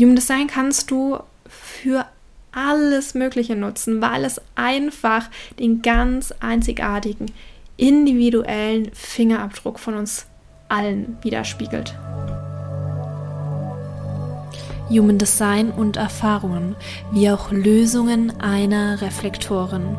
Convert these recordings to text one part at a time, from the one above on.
Human Design kannst du für alles Mögliche nutzen, weil es einfach den ganz einzigartigen, individuellen Fingerabdruck von uns allen widerspiegelt. Human Design und Erfahrungen, wie auch Lösungen einer Reflektoren.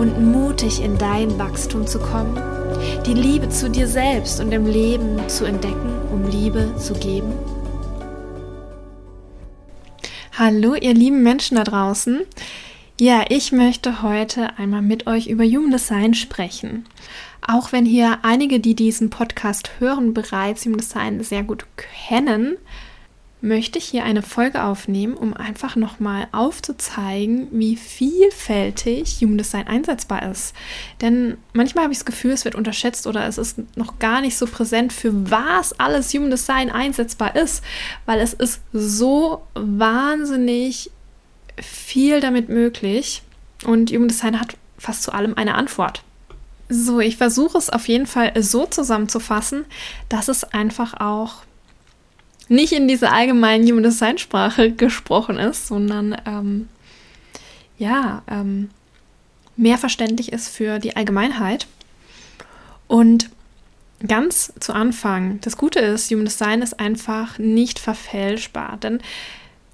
und mutig in dein Wachstum zu kommen? Die Liebe zu dir selbst und im Leben zu entdecken, um Liebe zu geben? Hallo, ihr lieben Menschen da draußen. Ja, ich möchte heute einmal mit euch über Human Design sprechen. Auch wenn hier einige, die diesen Podcast hören, bereits Human Design sehr gut kennen, möchte ich hier eine Folge aufnehmen, um einfach nochmal aufzuzeigen, wie vielfältig Human Design einsetzbar ist. Denn manchmal habe ich das Gefühl, es wird unterschätzt oder es ist noch gar nicht so präsent, für was alles Human Design einsetzbar ist, weil es ist so wahnsinnig viel damit möglich und Human Design hat fast zu allem eine Antwort. So, ich versuche es auf jeden Fall so zusammenzufassen, dass es einfach auch nicht in dieser allgemeinen Human Design Sprache gesprochen ist, sondern ähm, ja, ähm, mehr verständlich ist für die Allgemeinheit. Und ganz zu Anfang, das Gute ist, Human Design ist einfach nicht verfälschbar, denn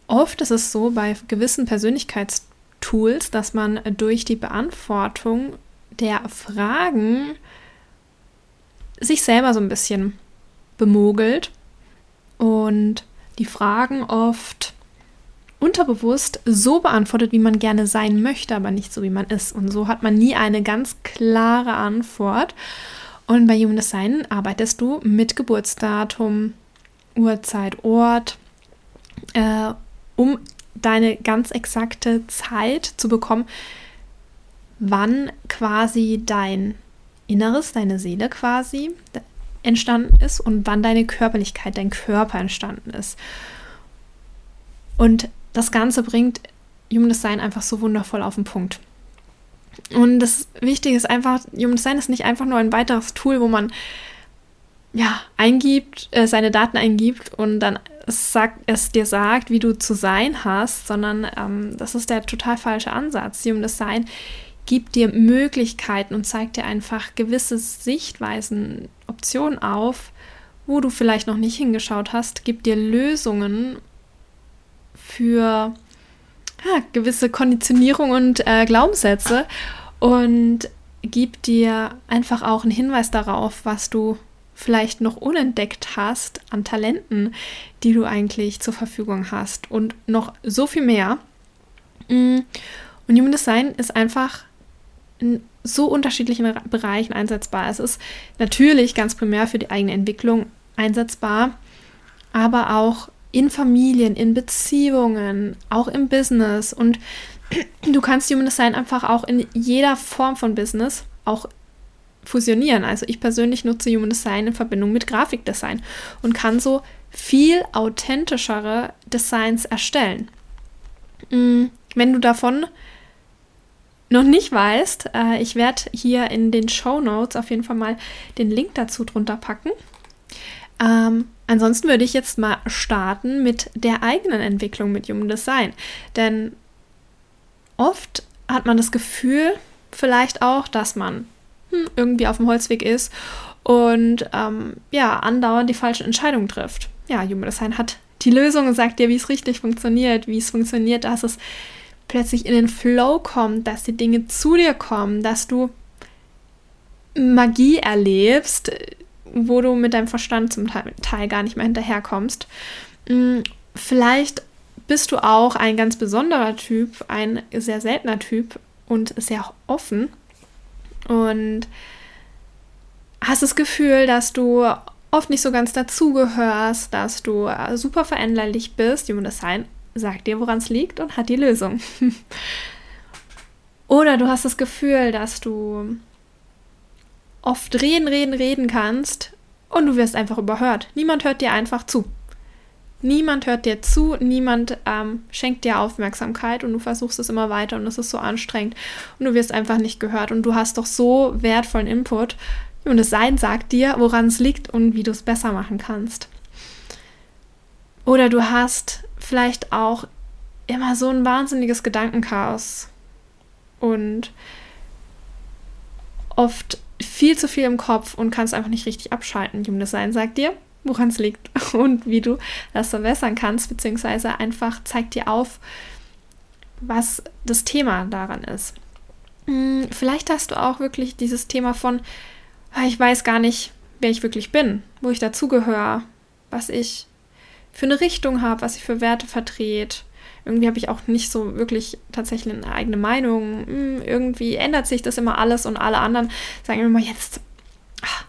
oft ist es so bei gewissen Persönlichkeitstools, dass man durch die Beantwortung der Fragen sich selber so ein bisschen bemogelt und die Fragen oft unterbewusst so beantwortet, wie man gerne sein möchte, aber nicht so, wie man ist. Und so hat man nie eine ganz klare Antwort. Und bei Human Design arbeitest du mit Geburtsdatum, Uhrzeit, Ort, äh, um deine ganz exakte Zeit zu bekommen, wann quasi dein Inneres, deine Seele quasi entstanden ist und wann deine Körperlichkeit, dein Körper entstanden ist. Und das Ganze bringt Human Design einfach so wundervoll auf den Punkt. Und das Wichtige ist einfach, Human Design ist nicht einfach nur ein weiteres Tool, wo man ja eingibt, äh, seine Daten eingibt und dann es, es dir sagt, wie du zu sein hast, sondern ähm, das ist der total falsche Ansatz. Human Design gibt dir Möglichkeiten und zeigt dir einfach gewisse Sichtweisen, Optionen auf, wo du vielleicht noch nicht hingeschaut hast, gibt dir Lösungen für ja, gewisse Konditionierung und äh, Glaubenssätze und gibt dir einfach auch einen Hinweis darauf, was du vielleicht noch unentdeckt hast an Talenten, die du eigentlich zur Verfügung hast und noch so viel mehr. Mm, und Human Design ist einfach in so unterschiedlichen Bereichen einsetzbar. Es ist natürlich ganz primär für die eigene Entwicklung einsetzbar, aber auch in Familien, in Beziehungen, auch im Business. Und du kannst Human Design einfach auch in jeder Form von Business auch fusionieren. Also ich persönlich nutze Human Design in Verbindung mit Grafikdesign und kann so viel authentischere Designs erstellen. Mm, wenn du davon noch nicht weißt, äh, ich werde hier in den Show Notes auf jeden Fall mal den Link dazu drunter packen. Ähm, ansonsten würde ich jetzt mal starten mit der eigenen Entwicklung mit Human Design. Denn oft hat man das Gefühl, vielleicht auch, dass man hm, irgendwie auf dem Holzweg ist und ähm, ja, andauernd die falschen Entscheidungen trifft. Ja, Human Design hat die Lösung und sagt dir, wie es richtig funktioniert, wie es funktioniert, dass es plötzlich in den Flow kommt, dass die Dinge zu dir kommen, dass du Magie erlebst, wo du mit deinem Verstand zum Teil gar nicht mehr hinterherkommst. Mm, vielleicht bist du auch ein ganz besonderer Typ, ein sehr seltener Typ und sehr offen und hast das Gefühl, dass du oft nicht so ganz dazugehörst, dass du super veränderlich bist. Human Design sagt dir, woran es liegt und hat die Lösung. Oder du hast das Gefühl, dass du oft reden, reden, reden kannst und du wirst einfach überhört. Niemand hört dir einfach zu. Niemand hört dir zu, niemand ähm, schenkt dir Aufmerksamkeit und du versuchst es immer weiter und es ist so anstrengend und du wirst einfach nicht gehört und du hast doch so wertvollen Input und das Sein sagt dir, woran es liegt und wie du es besser machen kannst. Oder du hast vielleicht auch immer so ein wahnsinniges Gedankenchaos und oft viel zu viel im Kopf und kannst einfach nicht richtig abschalten. Human Design sagt dir, woran es liegt und wie du das verbessern kannst, beziehungsweise einfach zeigt dir auf, was das Thema daran ist. Hm, vielleicht hast du auch wirklich dieses Thema von, ah, ich weiß gar nicht, wer ich wirklich bin, wo ich dazugehöre, was ich für eine Richtung habe, was ich für Werte vertrete. Irgendwie habe ich auch nicht so wirklich tatsächlich eine eigene Meinung. Hm, irgendwie ändert sich das immer alles und alle anderen sagen immer jetzt, ach,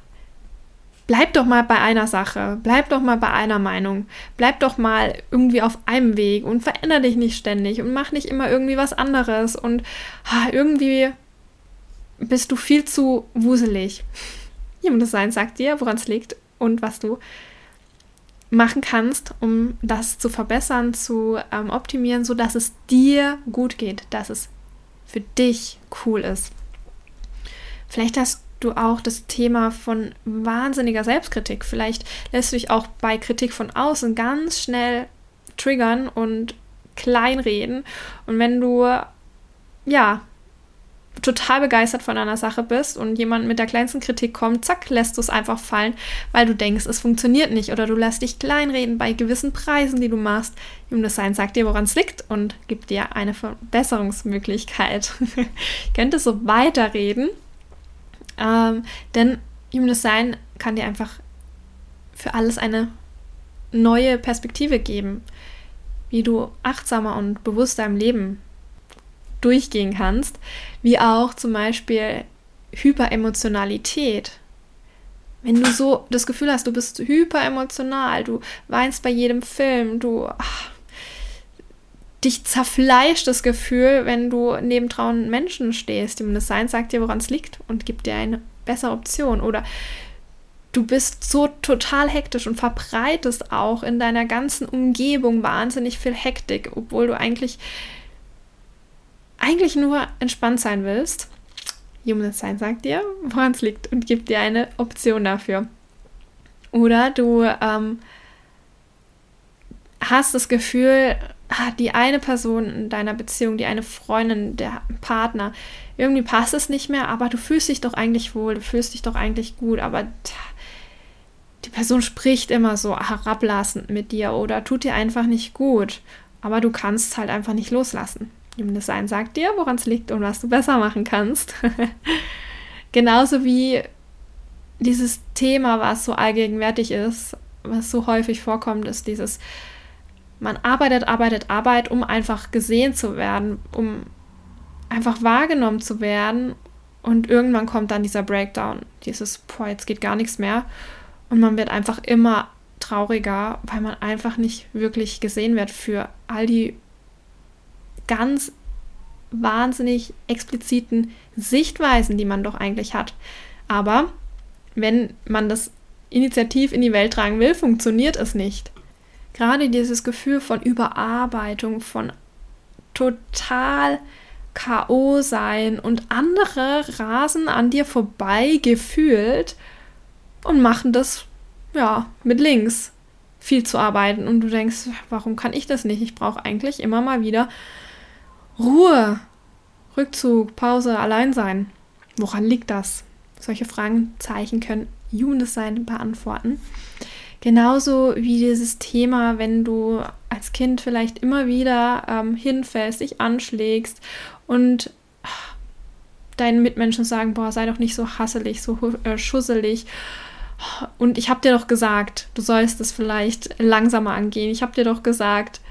bleib doch mal bei einer Sache, bleib doch mal bei einer Meinung, bleib doch mal irgendwie auf einem Weg und veränder dich nicht ständig und mach nicht immer irgendwie was anderes und ah, irgendwie bist du viel zu wuselig. Human Design sagt dir, woran es liegt und was du machen kannst, um das zu verbessern, zu ähm, optimieren, sodass es dir gut geht, dass es für dich cool ist. Vielleicht hast du auch das Thema von wahnsinniger Selbstkritik. Vielleicht lässt du dich auch bei Kritik von außen ganz schnell triggern und kleinreden. Und wenn du ja total begeistert von einer Sache bist und jemand mit der kleinsten Kritik kommt, zack, lässt du es einfach fallen, weil du denkst, es funktioniert nicht oder du lässt dich kleinreden bei gewissen Preisen, die du machst. Human Design sagt dir, woran es liegt und gibt dir eine Verbesserungsmöglichkeit. ich könnte so weiterreden, ähm, denn Human Design kann dir einfach für alles eine neue Perspektive geben, wie du achtsamer und bewusster im Leben durchgehen kannst, wie auch zum Beispiel Hyperemotionalität. Wenn du so das Gefühl hast, du bist hyperemotional, du weinst bei jedem Film, du ach, dich zerfleischt das Gefühl, wenn du neben trauen Menschen stehst. Dem Design sagt dir, woran es liegt und gibt dir eine bessere Option. Oder du bist so total hektisch und verbreitest auch in deiner ganzen Umgebung wahnsinnig viel Hektik, obwohl du eigentlich eigentlich nur entspannt sein willst, Human Design sagt dir, woran es liegt und gibt dir eine Option dafür. Oder du ähm, hast das Gefühl, ah, die eine Person in deiner Beziehung, die eine Freundin, der Partner, irgendwie passt es nicht mehr, aber du fühlst dich doch eigentlich wohl, du fühlst dich doch eigentlich gut, aber die Person spricht immer so herablassend mit dir oder tut dir einfach nicht gut, aber du kannst halt einfach nicht loslassen. Human Design sagt dir, woran es liegt und was du besser machen kannst. Genauso wie dieses Thema, was so allgegenwärtig ist, was so häufig vorkommt, ist dieses, man arbeitet, arbeitet, arbeitet, um einfach gesehen zu werden, um einfach wahrgenommen zu werden. Und irgendwann kommt dann dieser Breakdown, dieses, boah, jetzt geht gar nichts mehr. Und man wird einfach immer trauriger, weil man einfach nicht wirklich gesehen wird für all die ganz wahnsinnig expliziten Sichtweisen, die man doch eigentlich hat. Aber wenn man das initiativ in die Welt tragen will, funktioniert es nicht. Gerade dieses Gefühl von Überarbeitung, von total K.O. sein und andere rasen an dir vorbei gefühlt und machen das ja mit links viel zu arbeiten und du denkst, warum kann ich das nicht? Ich brauche eigentlich immer mal wieder Ruhe, Rückzug, Pause, Alleinsein. Woran liegt das? Solche Fragenzeichen können Human Design beantworten. Genauso wie dieses Thema, wenn du als Kind vielleicht immer wieder ähm, hinfällst, dich anschlägst und ach, deinen Mitmenschen sagen, boah, sei doch nicht so hasselig, so äh, schusselig. Und ich habe dir doch gesagt, du sollst es vielleicht langsamer angehen. Ich habe dir doch gesagt,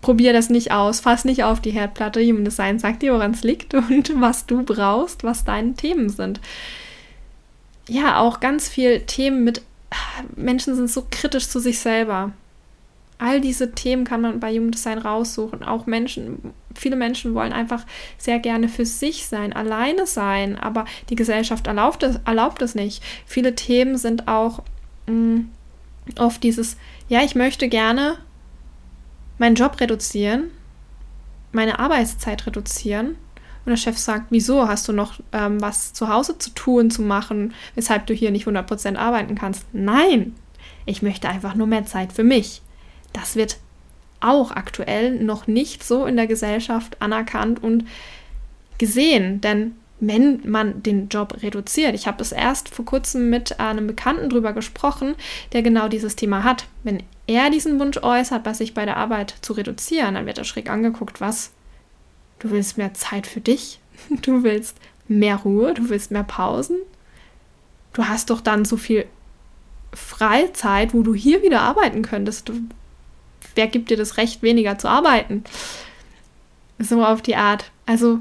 probier das nicht aus, fass nicht auf die Herdplatte. Human Design sagt dir, woran es liegt und was du brauchst, was deine Themen sind. Ja, auch ganz viel Themen mit Menschen sind so kritisch zu sich selber. All diese Themen kann man bei Human Design raussuchen. Auch Menschen, viele Menschen wollen einfach sehr gerne für sich sein, alleine sein, aber die Gesellschaft erlaubt es, erlaubt es nicht. Viele Themen sind auch mh, mm, oft dieses, ja, ich möchte gerne meinen Job reduzieren, meine Arbeitszeit reduzieren. Und der Chef sagt, wieso hast du noch ähm, was zu Hause zu tun, zu machen, weshalb du hier nicht 100% arbeiten kannst? Nein, ich möchte einfach nur mehr Zeit für mich. Das wird auch aktuell noch nicht so in der Gesellschaft anerkannt und gesehen, denn wenn man den Job reduziert. Ich habe es erst vor kurzem mit einem Bekannten drüber gesprochen, der genau dieses Thema hat. Wenn er diesen Wunsch äußert, bei sich bei der Arbeit zu reduzieren, dann wird er schräg angeguckt, was? Du willst mehr Zeit für dich? Du willst mehr Ruhe? Du willst mehr Pausen? Du hast doch dann so viel Freizeit, wo du hier wieder arbeiten könntest. Du, wer gibt dir das Recht, weniger zu arbeiten? So auf die Art. Also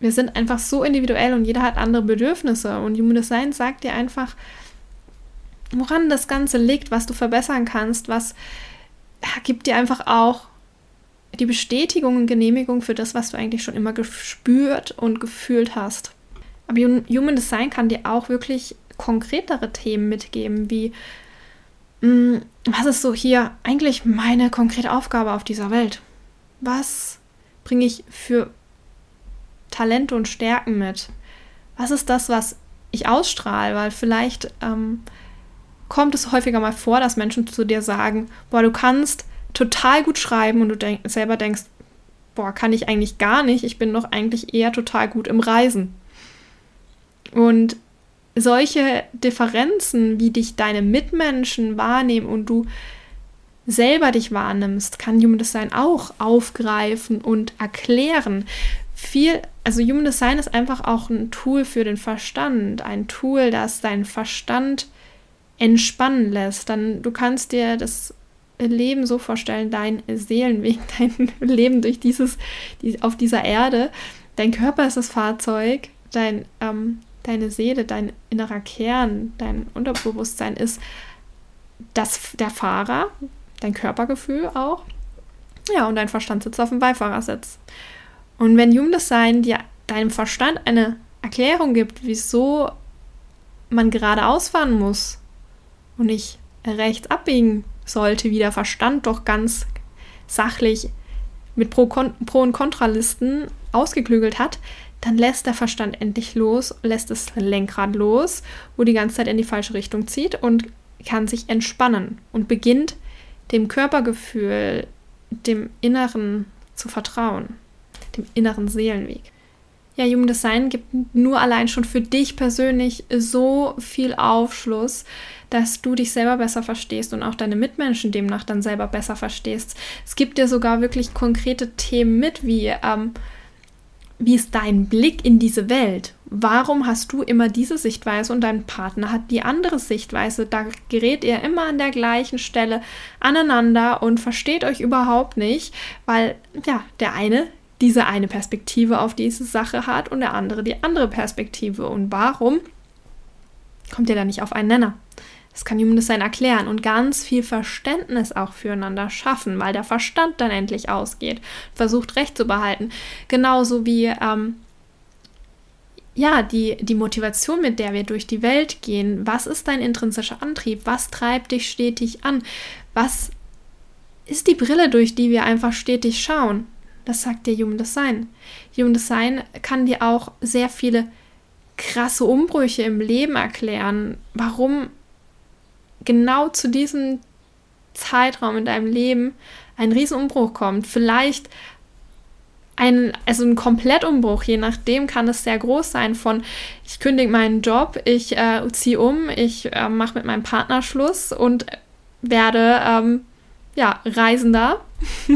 wir sind einfach so individuell und jeder hat andere Bedürfnisse. Und Human Design sagt dir einfach, woran das Ganze liegt, was du verbessern kannst, was gibt dir einfach auch die Bestätigung und Genehmigung für das, was du eigentlich schon immer gespürt und gefühlt hast. Aber Human Design kann dir auch wirklich konkretere Themen mitgeben, wie mh, mm, was ist so hier eigentlich meine konkrete Aufgabe auf dieser Welt? Was bringe ich für Talente und Stärken mit? Was ist das, was ich ausstrahle? Weil vielleicht ähm, kommt es häufiger mal vor, dass Menschen zu dir sagen, boah, du kannst total gut schreiben und du denk selber denkst, boah, kann ich eigentlich gar nicht, ich bin doch eigentlich eher total gut im Reisen. Und solche Differenzen, wie dich deine Mitmenschen wahrnehmen und du selber dich wahrnimmst, kann Human Design auch aufgreifen und erklären viel, also Human Design ist einfach auch ein Tool für den Verstand, ein Tool, das deinen Verstand entspannen lässt. Dann du kannst dir das Leben so vorstellen, dein Seelenweg, dein Leben durch dieses, die, auf dieser Erde. Dein Körper ist das Fahrzeug, dein, ähm, deine Seele, dein innerer Kern, dein Unterbewusstsein ist das, der Fahrer, dein Körpergefühl auch. Ja, und dein Verstand sitzt auf dem Beifahrersitz. Und wenn Human Design dir deinem Verstand eine Erklärung gibt, wieso man geradeaus fahren muss und nicht rechts abbiegen sollte, wie der Verstand doch ganz sachlich mit Pro, Pro und Kontralisten ausgeklügelt hat, dann lässt der Verstand endlich los, lässt das Lenkrad los, wo die ganze Zeit in die falsche Richtung zieht und kann sich entspannen und beginnt dem Körpergefühl, dem Inneren zu vertrauen dem inneren Seelenweg. Ja, Human Design gibt nur allein schon für dich persönlich so viel Aufschluss, dass du dich selber besser verstehst und auch deine Mitmenschen demnach dann selber besser verstehst. Es gibt dir sogar wirklich konkrete Themen mit, wie ähm, wie ist dein Blick in diese Welt? Warum hast du immer diese Sichtweise und dein Partner hat die andere Sichtweise? Da gerät ihr immer an der gleichen Stelle aneinander und versteht euch überhaupt nicht, weil ja, der eine diese eine Perspektive auf diese Sache hat und der andere die andere Perspektive. Und warum kommt ihr da nicht auf einen Nenner? Das kann Human Design erklären und ganz viel Verständnis auch füreinander schaffen, weil der Verstand dann endlich ausgeht, versucht Recht zu behalten. Genauso wie ähm, ja, die, die Motivation, mit der wir durch die Welt gehen. Was ist dein intrinsischer Antrieb? Was treibt dich stetig an? Was ist die Brille, durch die wir einfach stetig schauen? Das sagt dir Human Design. Human Design kann dir auch sehr viele krasse Umbrüche im Leben erklären, warum genau zu diesem Zeitraum in deinem Leben ein Riesenumbruch kommt. Vielleicht ein, also ein Komplettumbruch, je nachdem kann es sehr groß sein von ich kündige meinen Job, ich äh, ziehe um, ich äh, mache mit meinem Partner Schluss und werde ähm, ja, Reisender.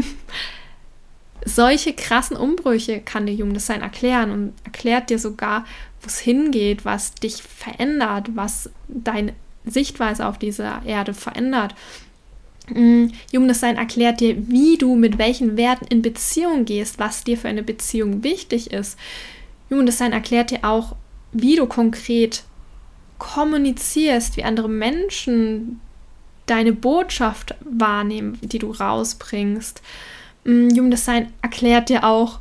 solche krassen Umbrüche kann dir Human Design erklären und erklärt dir sogar, wo es hingeht, was dich verändert, was deine Sichtweise auf dieser Erde verändert. Mm, Human Design erklärt dir, wie du mit welchen Werten in Beziehung gehst, was dir für eine Beziehung wichtig ist. Human Design erklärt dir auch, wie du konkret kommunizierst, wie andere Menschen deine Botschaft wahrnehmen, die du rausbringst. Mm, Human Design erklärt dir auch,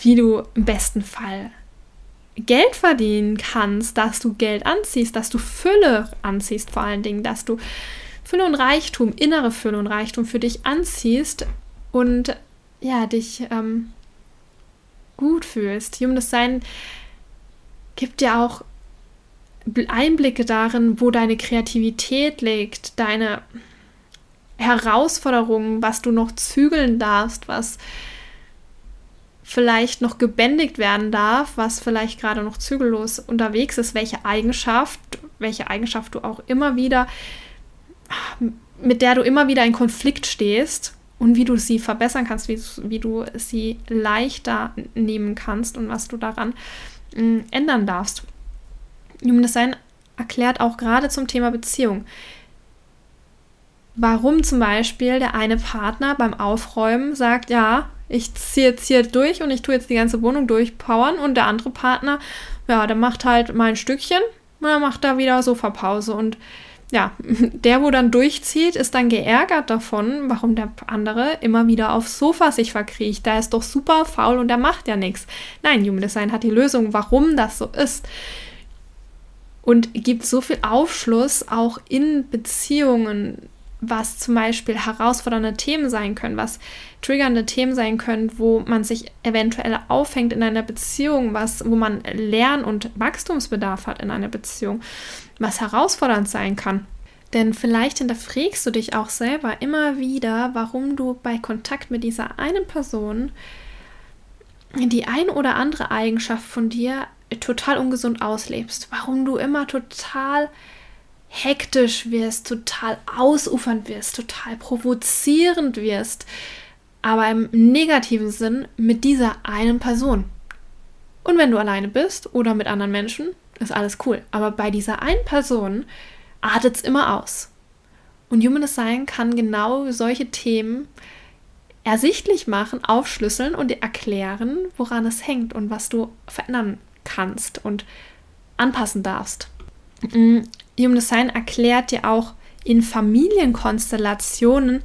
wie du im besten Fall Geld verdienen kannst, dass du Geld anziehst, dass du Fülle anziehst vor allen Dingen, dass du Fülle und Reichtum, innere Fülle und Reichtum für dich anziehst und ja, dich ähm, gut fühlst. Human Design gibt dir auch Einblicke darin, wo deine Kreativität liegt, deine Herausforderungen, was du noch zügeln darfst, was vielleicht noch gebändigt werden darf, was vielleicht gerade noch zügellos unterwegs ist, welche Eigenschaft, welche Eigenschaft du auch immer wieder, mit der du immer wieder in Konflikt stehst und wie du sie verbessern kannst, wie, wie du sie leichter nehmen kannst und was du daran mm, ändern darfst. Human Design erklärt auch gerade zum Thema Beziehung, warum zum Beispiel der eine Partner beim Aufräumen sagt, ja, ich ziehe jetzt hier durch und ich tue jetzt die ganze Wohnung durchpowern und der andere Partner, ja, der macht halt mal ein Stückchen und dann macht da wieder Sofapause und ja, der, wo dann durchzieht, ist dann geärgert davon, warum der andere immer wieder aufs Sofa sich verkriecht. Der ist doch super faul und der macht ja nichts. Nein, Human Design hat die Lösung, warum das so ist. Und gibt so viel Aufschluss auch in Beziehungen, was zum Beispiel herausfordernde Themen sein können, was triggernde Themen sein können, wo man sich eventuell aufhängt in einer Beziehung, was, wo man Lern- und Wachstumsbedarf hat in einer Beziehung, was herausfordernd sein kann. Denn vielleicht hinterfragst du dich auch selber immer wieder, warum du bei Kontakt mit dieser einen Person die ein oder andere Eigenschaft von dir total ungesund auslebst. Warum du immer total hektisch wirst, total ausufernd wirst, total provozierend wirst, aber im negativen Sinn mit dieser einen Person. Und wenn du alleine bist oder mit anderen Menschen, ist alles cool. Aber bei dieser einen Person artet es immer aus. Und Human Design kann genau solche Themen ersichtlich machen, aufschlüsseln und erklären, woran es hängt und was du verändern kannst und anpassen darfst. Human Design erklärt dir auch in Familienkonstellationen,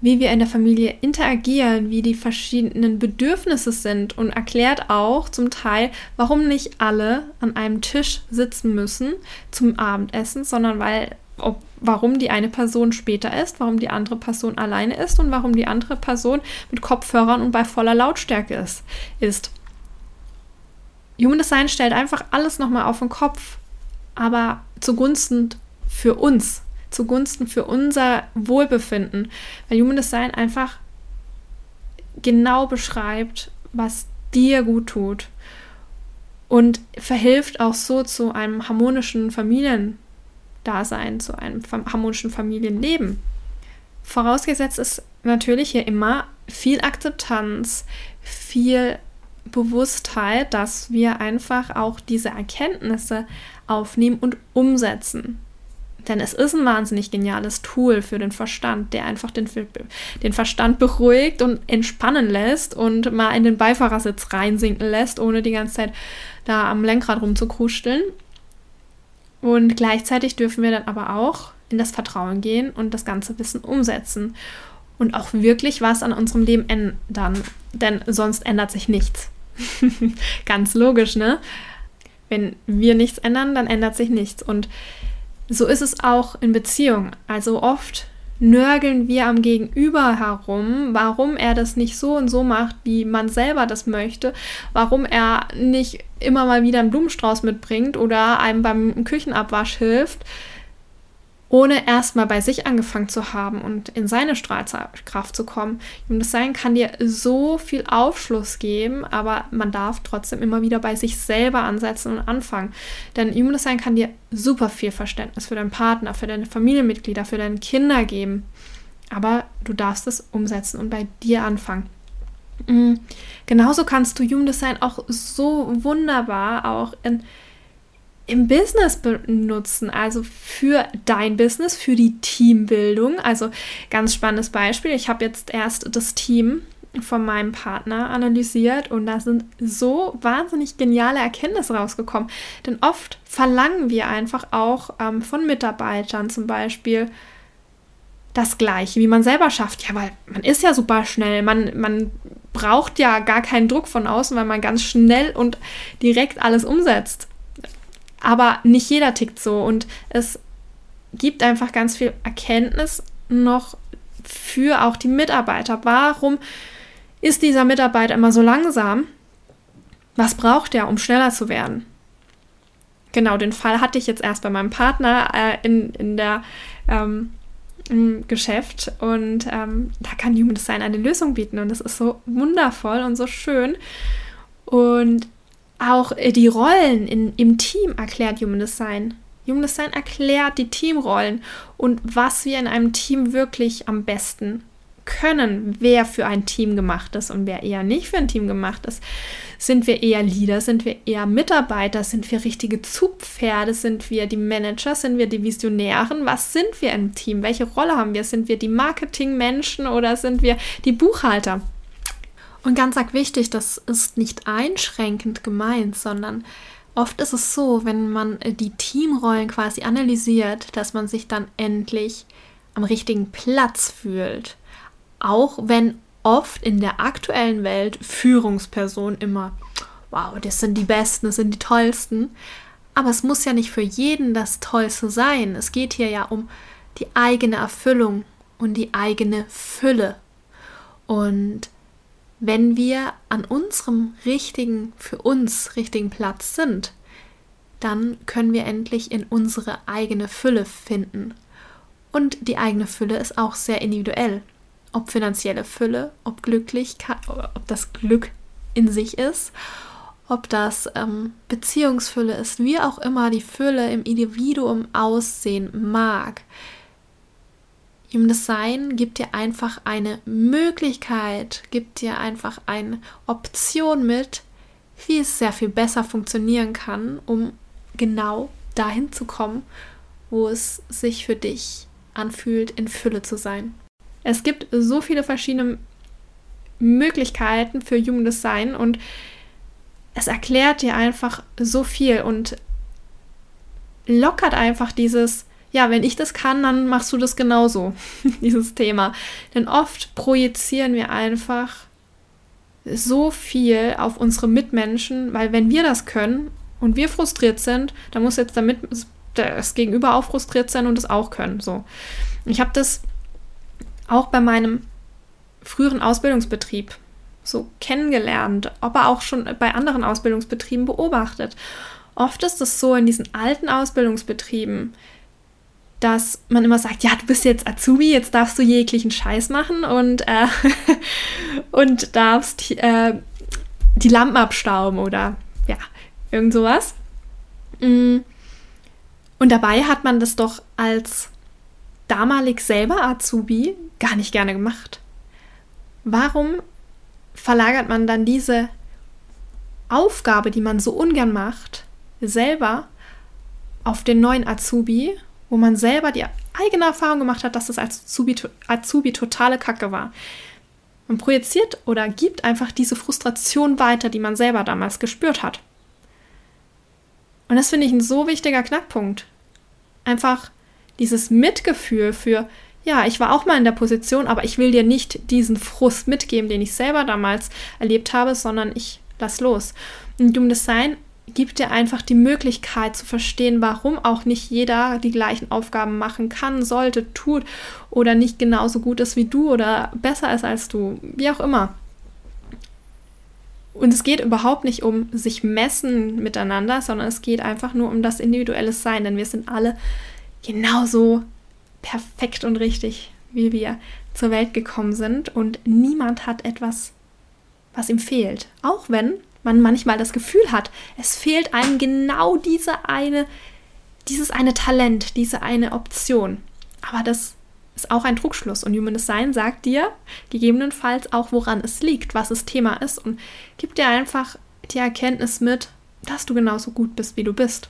wie wir in der Familie interagieren, wie die verschiedenen Bedürfnisse sind und erklärt auch zum Teil, warum nicht alle an einem Tisch sitzen müssen zum Abendessen, sondern weil ob, warum die eine Person später ist, warum die andere Person alleine ist und warum die andere Person mit Kopfhörern und bei voller Lautstärke ist. ist. Human Design stellt einfach alles nochmal auf den Kopf, aber zugunsten für uns, zugunsten für unser Wohlbefinden, weil Human Design einfach genau beschreibt, was dir gut tut und verhilft auch so zu einem harmonischen Familiendasein, zu einem harmonischen Familienleben. Vorausgesetzt ist natürlich hier immer viel Akzeptanz, viel Bewusstheit, dass wir einfach auch diese Erkenntnisse aufnehmen und umsetzen. Denn es ist ein wahnsinnig geniales Tool für den Verstand, der einfach den, den Verstand beruhigt und entspannen lässt und mal in den Beifahrersitz reinsinken lässt, ohne die ganze Zeit da am Lenkrad rumzukruscheln. Und gleichzeitig dürfen wir dann aber auch in das Vertrauen gehen und das ganze Wissen umsetzen und auch wirklich was an unserem Leben ändern, denn sonst ändert sich nichts. Ganz logisch, ne? Wenn wir nichts ändern, dann ändert sich nichts. Und so ist es auch in Beziehungen. Also oft nörgeln wir am Gegenüber herum, warum er das nicht so und so macht, wie man selber das möchte, warum er nicht immer mal wieder einen Blumenstrauß mitbringt oder einem beim Küchenabwasch hilft ohne erstmal bei sich angefangen zu haben und in seine Strahlkraft zu kommen. Human Design kann dir so viel Aufschluss geben, aber man darf trotzdem immer wieder bei sich selber ansetzen und anfangen. Denn Human Design kann dir super viel Verständnis für deinen Partner, für deine Familienmitglieder, für deine Kinder geben. Aber du darfst es umsetzen und bei dir anfangen. Mhm. Genauso kannst du Human Design auch so wunderbar auch in im Business benutzen, also für dein Business, für die Teambildung. Also ganz spannendes Beispiel. Ich habe jetzt erst das Team von meinem Partner analysiert und da sind so wahnsinnig geniale Erkenntnisse rausgekommen. Denn oft verlangen wir einfach auch ähm, von Mitarbeitern zum Beispiel das Gleiche, wie man selber schafft. Ja, weil man ist ja super schnell, man, man braucht ja gar keinen Druck von außen, weil man ganz schnell und direkt alles umsetzt. Aber nicht jeder tickt so und es gibt einfach ganz viel Erkenntnis noch für auch die Mitarbeiter. Warum ist dieser Mitarbeiter immer so langsam? Was braucht er, um schneller zu werden? Genau, den Fall hatte ich jetzt erst bei meinem Partner äh, in, in der, ähm, im Geschäft und ähm, da kann Human Design eine Lösung bieten und das ist so wundervoll und so schön. Und auch äh, die Rollen in, im Team erklärt Human Design. Human Design erklärt die Teamrollen und was wir in einem Team wirklich am besten können, wer für ein Team gemacht ist und wer eher nicht für ein Team gemacht ist. Sind wir eher Leader? Sind wir eher Mitarbeiter? Sind wir richtige Zugpferde? Sind wir die Manager? Sind wir die Visionären? Was sind wir im Team? Welche Rolle haben wir? Sind wir die Marketingmenschen oder sind wir die Buchhalter? Und ganz arg wichtig, das ist nicht einschränkend gemeint, sondern Oft ist es so, wenn man äh, die Teamrollen quasi analysiert, dass man sich dann endlich am richtigen Platz fühlt. Auch wenn oft in der aktuellen Welt Führungspersonen immer, wow, das sind die Besten, das sind die Tollsten. Aber es muss ja nicht für jeden das Tollste sein. Es geht hier ja um die eigene Erfüllung und die eigene Fülle. Und wenn wir an unserem richtigen, für uns richtigen Platz sind, dann können wir endlich in unsere eigene Fülle finden. Und die eigene Fülle ist auch sehr individuell. Ob finanzielle Fülle, ob Glücklichkeit, ob das Glück in sich ist, ob das ähm, Beziehungsfülle ist, wie auch immer die Fülle im Individuum aussehen mag. Human Design gibt dir einfach eine Möglichkeit, gibt dir einfach eine Option mit, wie es sehr viel besser funktionieren kann, um genau dahin zu kommen, wo es sich für dich anfühlt, in Fülle zu sein. Es gibt so viele verschiedene Möglichkeiten für Human Design und es erklärt dir einfach so viel und lockert einfach dieses ja, wenn ich das kann, dann machst du das genauso, dieses Thema. Denn oft projizieren wir einfach so viel auf unsere Mitmenschen, weil wenn wir das können und wir frustriert sind, dann muss jetzt damit das Gegenüber auch frustriert sein und es auch können. So. Ich habe das auch bei meinem früheren Ausbildungsbetrieb so kennengelernt, aber auch schon bei anderen Ausbildungsbetrieben beobachtet. Oft ist es so in diesen alten Ausbildungsbetrieben, dass man immer sagt, ja, du bist jetzt Azubi, jetzt darfst du jeglichen Scheiß machen und, äh, und darfst äh, die Lampen abstauben oder ja, irgend sowas. Mm. Und dabei hat man das doch als damalig selber Azubi gar nicht gerne gemacht. Warum verlagert man dann diese Aufgabe, die man so ungern macht, selber auf den neuen Azubi wo man selber die eigene Erfahrung gemacht hat, dass das als Azubi, Azubi totale Kacke war. Man projiziert oder gibt einfach diese Frustration weiter, die man selber damals gespürt hat. Und das finde ich ein so wichtiger Knackpunkt. Einfach dieses Mitgefühl für, ja, ich war auch mal in der Position, aber ich will dir nicht diesen Frust mitgeben, den ich selber damals erlebt habe, sondern ich lass los. Und Doom Design gibt dir einfach die Möglichkeit zu verstehen, warum auch nicht jeder die gleichen Aufgaben machen kann, sollte, tut oder nicht genauso gut ist wie du oder besser ist als du, wie auch immer. Und es geht überhaupt nicht um sich messen miteinander, sondern es geht einfach nur um das individuelle Sein, denn wir sind alle genauso perfekt und richtig, wie wir zur Welt gekommen sind und niemand hat etwas, was ihm fehlt. Auch wenn man manchmal das Gefühl hat, es fehlt einem genau diese eine, dieses eine Talent, diese eine Option. Aber das ist auch ein Trugschluss. Und Human Design sagt dir gegebenenfalls auch, woran es liegt, was das Thema ist und gibt dir einfach die Erkenntnis mit, dass du genauso gut bist, wie du bist.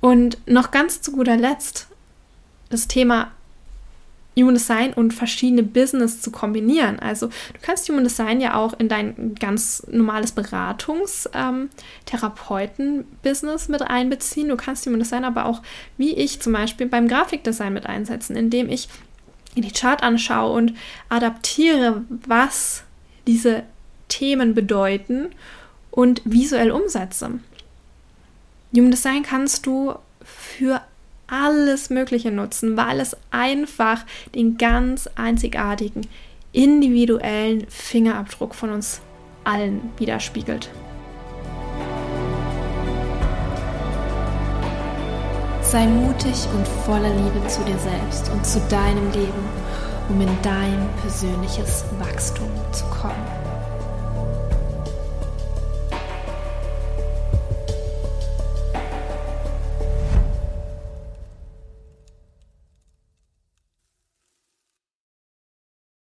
Und noch ganz zu guter Letzt das Thema Human Design und verschiedene Business zu kombinieren. Also du kannst Human Design ja auch in dein ganz normales Beratungs-Therapeuten-Business ähm, mit einbeziehen. Du kannst Human Design aber auch, wie ich zum Beispiel, beim Grafikdesign mit einsetzen, indem ich die Chart anschaue und adaptiere, was diese Themen bedeuten und visuell umsetze. Human Design kannst du für alles Mögliche nutzen, weil es einfach den ganz einzigartigen, individuellen Fingerabdruck von uns allen widerspiegelt. Sei mutig und voller Liebe zu dir selbst und zu deinem Leben, um in dein persönliches Wachstum zu kommen.